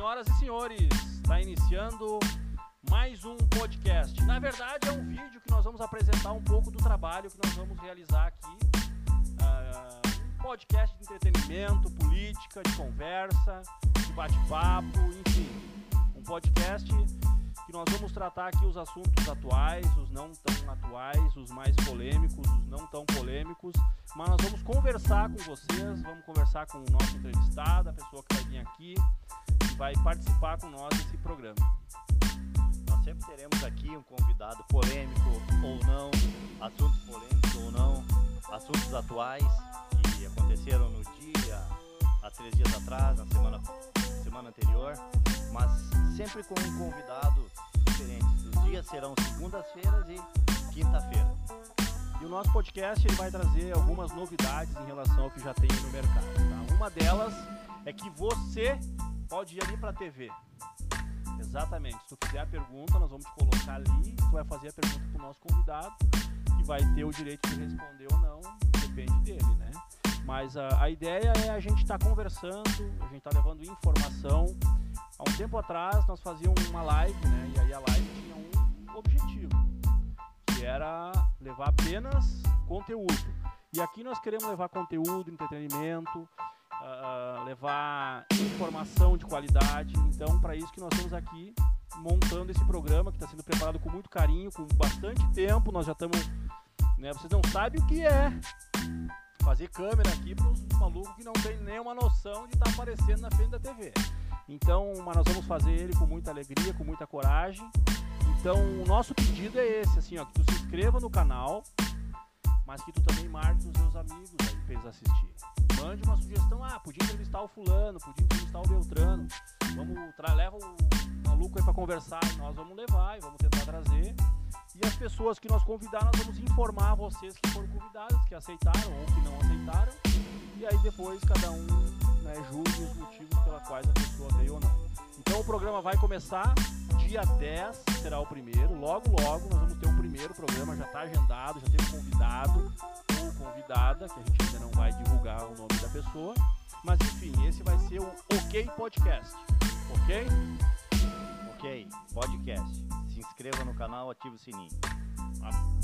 Senhoras e senhores, está iniciando mais um podcast. Na verdade, é um vídeo que nós vamos apresentar um pouco do trabalho que nós vamos realizar aqui. Uh, um podcast de entretenimento, política, de conversa, de bate-papo, enfim. Um podcast que nós vamos tratar aqui os assuntos atuais, os não tão atuais, os mais polêmicos, os não tão polêmicos, mas nós vamos conversar com vocês, vamos conversar com o nosso entrevistado, a pessoa que vai vir aqui vai participar com nós desse programa. Nós sempre teremos aqui um convidado polêmico ou não, assuntos polêmicos ou não, assuntos atuais que aconteceram no dia, há três dias atrás, na semana, semana anterior, mas sempre com um convidado diferente. Os dias serão segundas-feiras e quinta-feira. E o nosso podcast ele vai trazer algumas novidades em relação ao que já tem no mercado. Tá? Uma delas é que você pode ir ali para a TV. Exatamente. Se tu fizer a pergunta, nós vamos te colocar ali, tu vai fazer a pergunta para o nosso convidado, que vai ter o direito de responder ou não, depende dele, né? Mas a, a ideia é a gente estar tá conversando, a gente está levando informação. Há um tempo atrás nós fazíamos uma live, né? E aí a live tinha um objetivo, que era levar apenas conteúdo. E aqui nós queremos levar conteúdo, entretenimento, uh, levar informação de qualidade. Então, para isso que nós estamos aqui montando esse programa que está sendo preparado com muito carinho, com bastante tempo. Nós já estamos, né? Vocês não sabem o que é fazer câmera aqui para os malucos que não tem nenhuma noção de estar tá aparecendo na frente da TV. Então, mas nós vamos fazer ele com muita alegria, com muita coragem. Então, o nosso pedido é esse, assim, ó, que tu se inscreva no canal, mas que tu também marque os seus amigos aí para eles assistirem. Mande uma sugestão, ah, podia entrevistar o fulano, podia entrevistar o Beltrano. Vamos, leva o maluco aí para conversar e nós vamos levar e vamos tentar trazer. E as pessoas que nós convidar, nós vamos informar vocês que foram convidados, que aceitaram ou que não aceitaram. E aí depois cada um né, julgue os motivos pela quais a pessoa veio ou não. Então o programa vai começar dia 10, será o primeiro. Logo, logo nós vamos ter o primeiro programa, já está agendado, já tem um convidado que a gente ainda não vai divulgar o nome da pessoa. Mas enfim, esse vai ser o OK Podcast. Ok? Ok, podcast. Se inscreva no canal, ative o sininho. Ah.